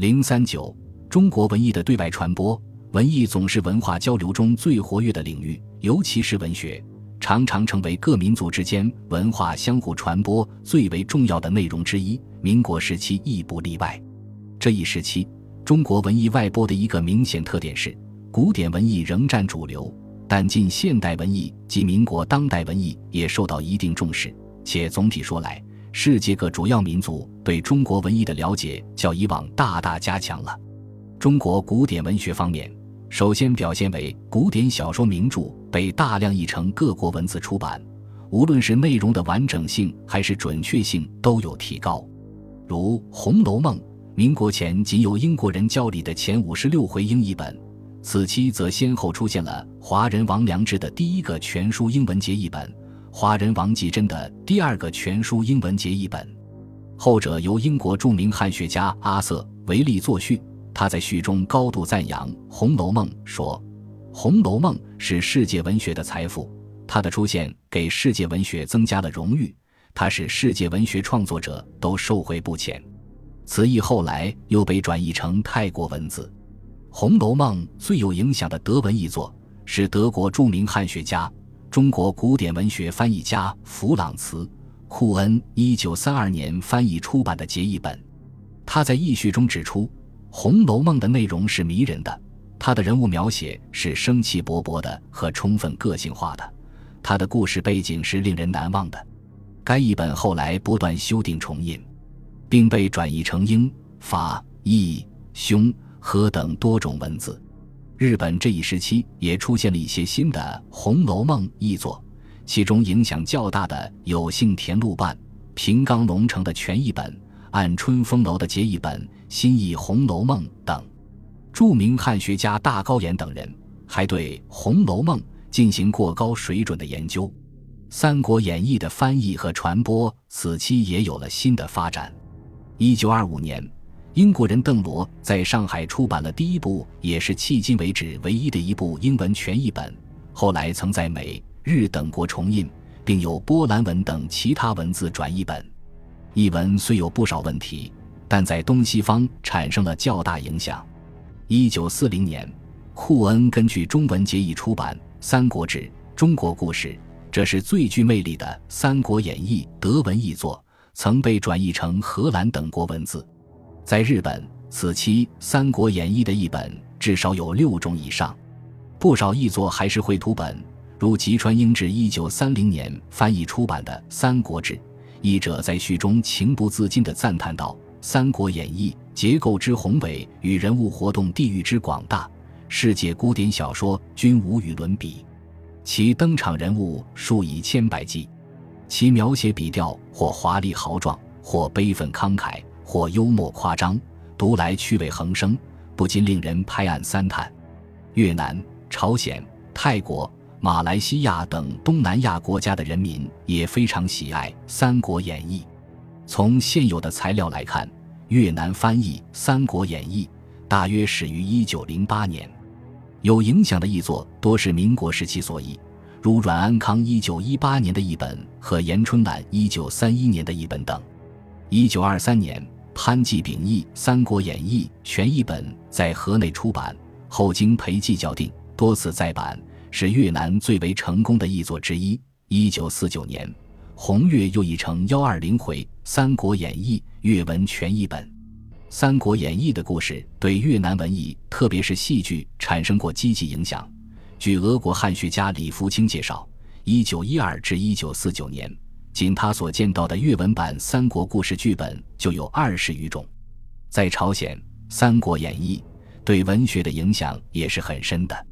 零三九，中国文艺的对外传播。文艺总是文化交流中最活跃的领域，尤其是文学，常常成为各民族之间文化相互传播最为重要的内容之一。民国时期亦不例外。这一时期，中国文艺外播的一个明显特点是，古典文艺仍占主流，但近现代文艺及民国当代文艺也受到一定重视。且总体说来，世界各主要民族对中国文艺的了解较以往大大加强了。中国古典文学方面。首先表现为古典小说名著被大量译成各国文字出版，无论是内容的完整性还是准确性都有提高。如《红楼梦》，民国前仅有英国人教理的前五十六回英译本，此期则先后出现了华人王良之的第一个全书英文节译本，华人王继珍的第二个全书英文节译本，后者由英国著名汉学家阿瑟·维利作序。他在序中高度赞扬《红楼梦》，说：“《红楼梦》是世界文学的财富，它的出现给世界文学增加了荣誉，它使世界文学创作者都受惠不浅。”此译后来又被转译成泰国文字。《红楼梦》最有影响的德文译作是德国著名汉学家、中国古典文学翻译家弗朗茨·库恩一九三二年翻译出版的节译本。他在译序中指出。《红楼梦》的内容是迷人的，他的人物描写是生气勃勃的和充分个性化的，他的故事背景是令人难忘的。该译本后来不断修订重印，并被转译成英、法、意、匈、和等多种文字。日本这一时期也出现了一些新的《红楼梦》译作，其中影响较大的有幸田路办、平冈龙城的全译本。按春风楼的节译本新译《红楼梦》等，著名汉学家大高岩等人还对《红楼梦》进行过高水准的研究，《三国演义》的翻译和传播此期也有了新的发展。一九二五年，英国人邓罗在上海出版了第一部，也是迄今为止唯一的一部英文全译本，后来曾在美、日等国重印，并有波兰文等其他文字转译本。译文虽有不少问题，但在东西方产生了较大影响。一九四零年，库恩根据中文节译出版《三国志·中国故事》，这是最具魅力的《三国演义》德文译作，曾被转译成荷兰等国文字。在日本，此期《三国演义》的译本至少有六种以上，不少译作还是绘图本，如吉川英治一九三零年翻译出版的《三国志》。译者在序中情不自禁地赞叹道：“《三国演义》结构之宏伟与人物活动地域之广大，世界古典小说均无与伦比。其登场人物数以千百计，其描写笔调或华丽豪壮，或悲愤慷慨，或幽默夸张，读来趣味横生，不禁令人拍案三叹。越南、朝鲜、泰国。”马来西亚等东南亚国家的人民也非常喜爱《三国演义》。从现有的材料来看，越南翻译《三国演义》大约始于1908年。有影响的译作多是民国时期所译，如阮安康1918年的译本和严春晚1931年的译本等。1923年，潘季秉译《三国演义》全译本在河内出版，后经裴寂校订，多次再版。是越南最为成功的译作之一。一九四九年，红月又译成幺二零回《三国演义》粤文全译本。《三国演义》的故事对越南文艺，特别是戏剧产生过积极影响。据俄国汉学家李福清介绍，一九一二至一九四九年，仅他所见到的粤文版《三国故事》剧本就有二十余种。在朝鲜，《三国演义》对文学的影响也是很深的。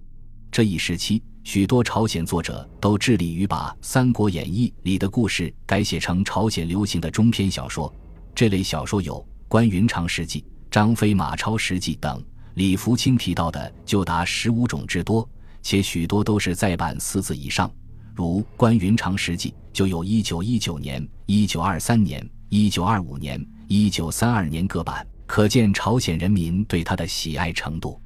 这一时期，许多朝鲜作者都致力于把《三国演义》里的故事改写成朝鲜流行的中篇小说。这类小说有《关云长事迹》《张飞马超事迹》等。李福清提到的就达十五种之多，且许多都是再版四字以上。如《关云长实记》就有一九一九年、一九二三年、一九二五年、一九三二年各版，可见朝鲜人民对他的喜爱程度。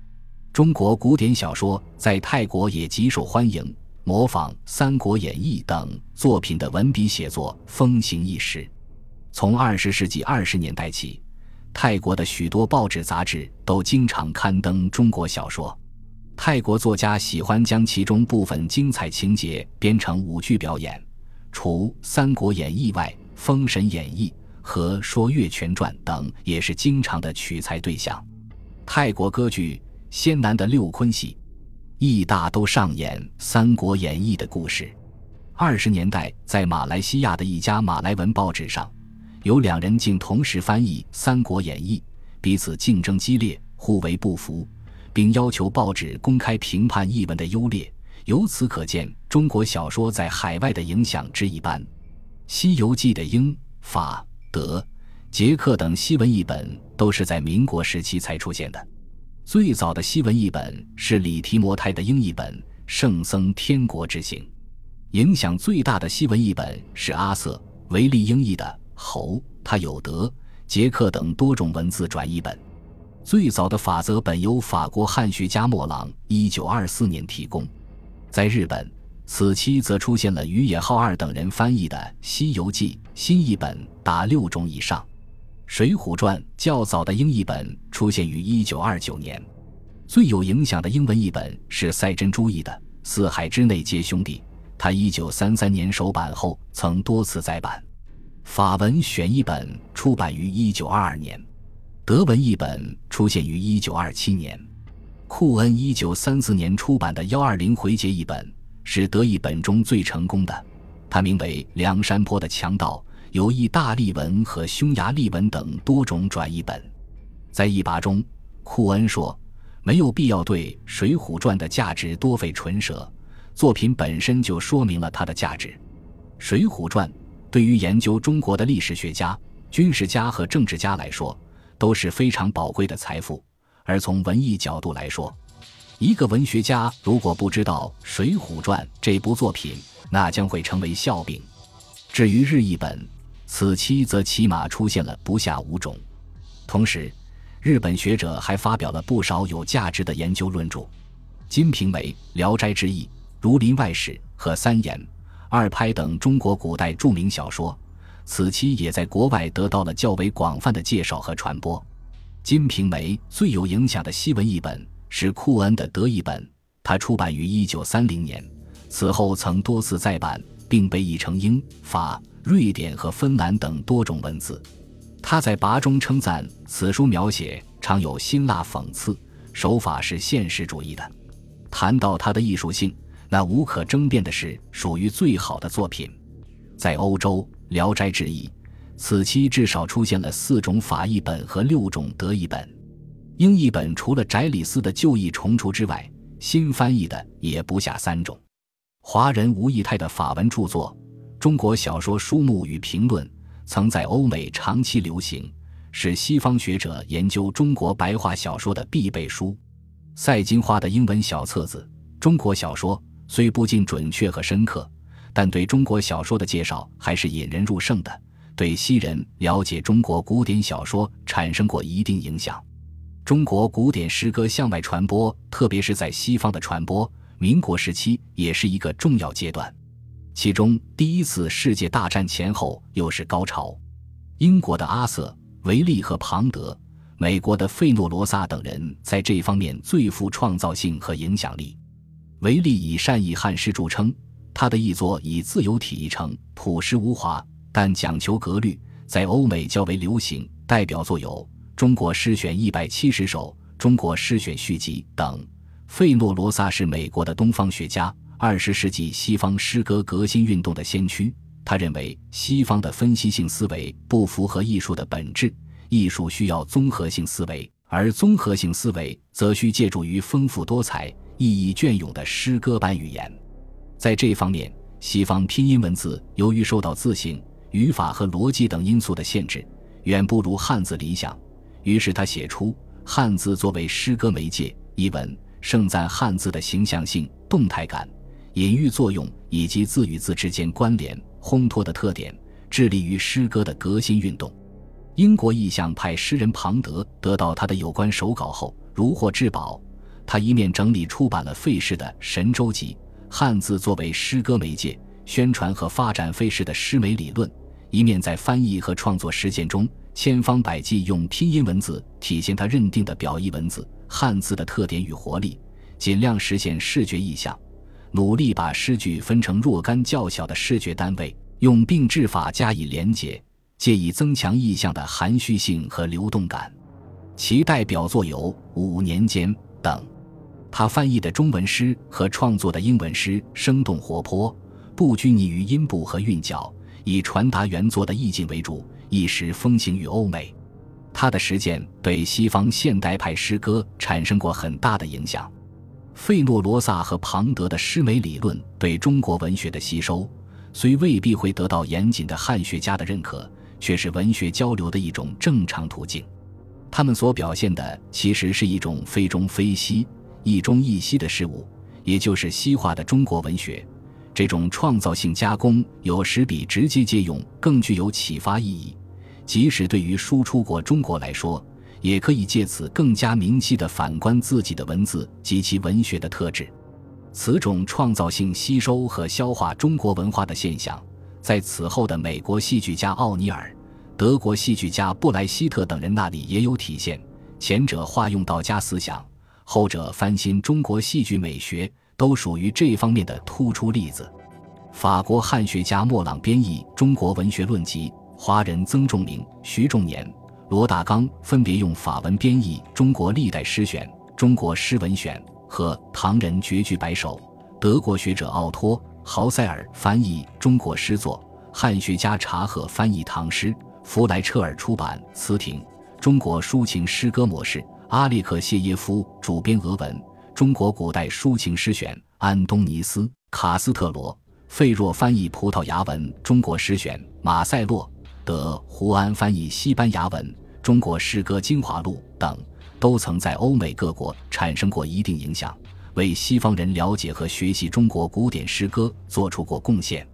中国古典小说在泰国也极受欢迎，模仿《三国演义》等作品的文笔写作风行一时。从二十世纪二十年代起，泰国的许多报纸杂志都经常刊登中国小说。泰国作家喜欢将其中部分精彩情节编成舞剧表演，除《三国演义》外，《封神演义》和《说岳全传》等也是经常的取材对象。泰国歌剧仙南的六坤戏，亦大都上演《三国演义》的故事。二十年代，在马来西亚的一家马来文报纸上，有两人竟同时翻译《三国演义》，彼此竞争激烈，互为不服。并要求报纸公开评判译文的优劣，由此可见中国小说在海外的影响之一般。《西游记》的英、法、德、捷克等西文译本都是在民国时期才出现的。最早的西文译本是李提摩太的英译本《圣僧天国之行》，影响最大的西文译本是阿瑟·维利英译的《侯》，他有德、捷克等多种文字转译本。最早的法则本由法国汉学家莫朗一九二四年提供，在日本，此期则出现了于野浩二等人翻译的《西游记》新译本达六种以上，《水浒传》较早的英译本出现于一九二九年。最有影响的英文译本是赛珍珠译的《四海之内皆兄弟》，他一九三三年首版后曾多次再版。法文选译本出版于一九二二年。德文译本出现于一九二七年，库恩一九三四年出版的幺二零回结译本是德译本中最成功的，它名为《梁山坡的强盗》，有意大利文和匈牙利文等多种转译本。在译拔中，库恩说：“没有必要对《水浒传》的价值多费唇舌，作品本身就说明了它的价值。《水浒传》对于研究中国的历史学家、军事家和政治家来说。”都是非常宝贵的财富，而从文艺角度来说，一个文学家如果不知道《水浒传》这部作品，那将会成为笑柄。至于日译本，此期则起码出现了不下五种。同时，日本学者还发表了不少有价值的研究论著，《金瓶梅》《聊斋志异》《儒林外史》和《三言》《二拍》等中国古代著名小说。此期也在国外得到了较为广泛的介绍和传播。《金瓶梅》最有影响的西文译本是库恩的德译本，它出版于一九三零年，此后曾多次再版，并被译成英、法、瑞典和芬兰等多种文字。他在跋中称赞此书描写常有辛辣讽刺，手法是现实主义的。谈到它的艺术性，那无可争辩的是属于最好的作品。在欧洲。《聊斋志异》，此期至少出现了四种法译本和六种德译本。英译本除了翟里斯的旧译重出之外，新翻译的也不下三种。华人吴义泰的法文著作《中国小说书目与评论》曾在欧美长期流行，是西方学者研究中国白话小说的必备书。赛金花的英文小册子《中国小说》虽不尽准确和深刻。但对中国小说的介绍还是引人入胜的，对西人了解中国古典小说产生过一定影响。中国古典诗歌向外传播，特别是在西方的传播，民国时期也是一个重要阶段。其中，第一次世界大战前后又是高潮。英国的阿瑟·维利和庞德，美国的费诺罗萨等人在这方面最富创造性和影响力。维利以善意汉诗著称。他的译作以自由体译成，朴实无华，但讲求格律，在欧美较为流行。代表作有《中国诗选一百七十首》《中国诗选续集》等。费诺罗萨是美国的东方学家，二十世纪西方诗歌革新运动的先驱。他认为西方的分析性思维不符合艺术的本质，艺术需要综合性思维，而综合性思维则需借助于丰富多彩、意义隽永的诗歌般语言。在这方面，西方拼音文字由于受到字形、语法和逻辑等因素的限制，远不如汉字理想。于是他写出汉字作为诗歌媒介一文，盛赞汉字的形象性、动态感、隐喻作用以及字与字之间关联、烘托的特点，致力于诗歌的革新运动。英国意象派诗人庞德得到他的有关手稿后，如获至宝。他一面整理出版了费氏的《神州集》。汉字作为诗歌媒介，宣传和发展费氏的诗美理论，一面在翻译和创作实践中千方百计用拼音文字体现他认定的表意文字汉字的特点与活力，尽量实现视觉意象，努力把诗句分成若干较小的视觉单位，用并置法加以连结，借以增强意象的含蓄性和流动感。其代表作有《五年间》等。他翻译的中文诗和创作的英文诗生动活泼，不拘泥于音部和韵脚，以传达原作的意境为主，一时风行于欧美。他的实践对西方现代派诗歌产生过很大的影响。费诺罗萨和庞德的诗美理论对中国文学的吸收，虽未必会得到严谨的汉学家的认可，却是文学交流的一种正常途径。他们所表现的其实是一种非中非西。一中一西的事物，也就是西化的中国文学，这种创造性加工有时比直接借用更具有启发意义。即使对于输出国中国来说，也可以借此更加明晰地反观自己的文字及其文学的特质。此种创造性吸收和消化中国文化的现象，在此后的美国戏剧家奥尼尔、德国戏剧家布莱希特等人那里也有体现。前者化用道家思想。后者翻新中国戏剧美学，都属于这方面的突出例子。法国汉学家莫朗编译《中国文学论集》，华人曾仲明、徐仲年、罗大刚分别用法文编译《中国历代诗选》《中国诗文选》和《唐人绝句百首》。德国学者奥托·豪塞尔翻译《中国诗作》，汉学家查赫翻译唐诗，弗莱彻尔出版《词亭》《中国抒情诗歌模式》。阿列克谢耶夫主编俄文《中国古代抒情诗选》，安东尼斯·卡斯特罗、费若翻译葡萄牙文《中国诗选》，马塞洛·德胡安翻译西班牙文《中国诗歌精华录》等，都曾在欧美各国产生过一定影响，为西方人了解和学习中国古典诗歌做出过贡献。